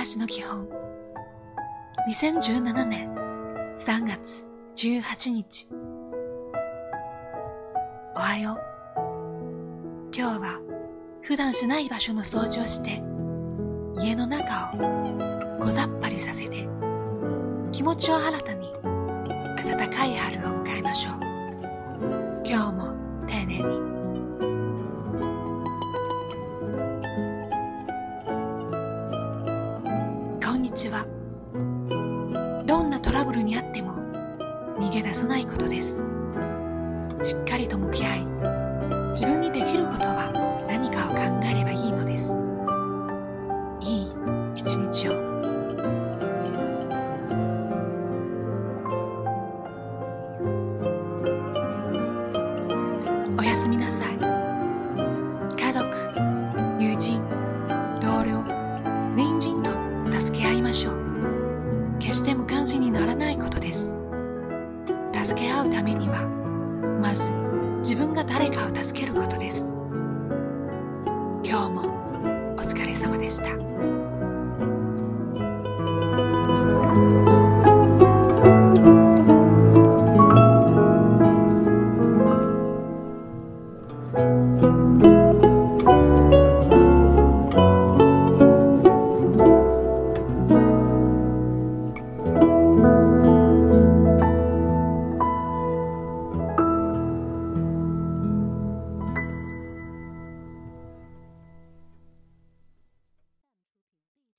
らしの基本。2017年3月18日。おはよう。今日は普段しない場所の掃除をして家の中を小ざっぱりさせて気持ちを新たに暖かい春を迎えましょう。ちはどんなトラブルにあっても逃げ出さないことです。しっかりと向き合い自分にできることは何かを考えればいいのです。いい一日を。おやすみなさい。助け合うためにはまず自分が誰かを助けることです今日もお疲れ様でした。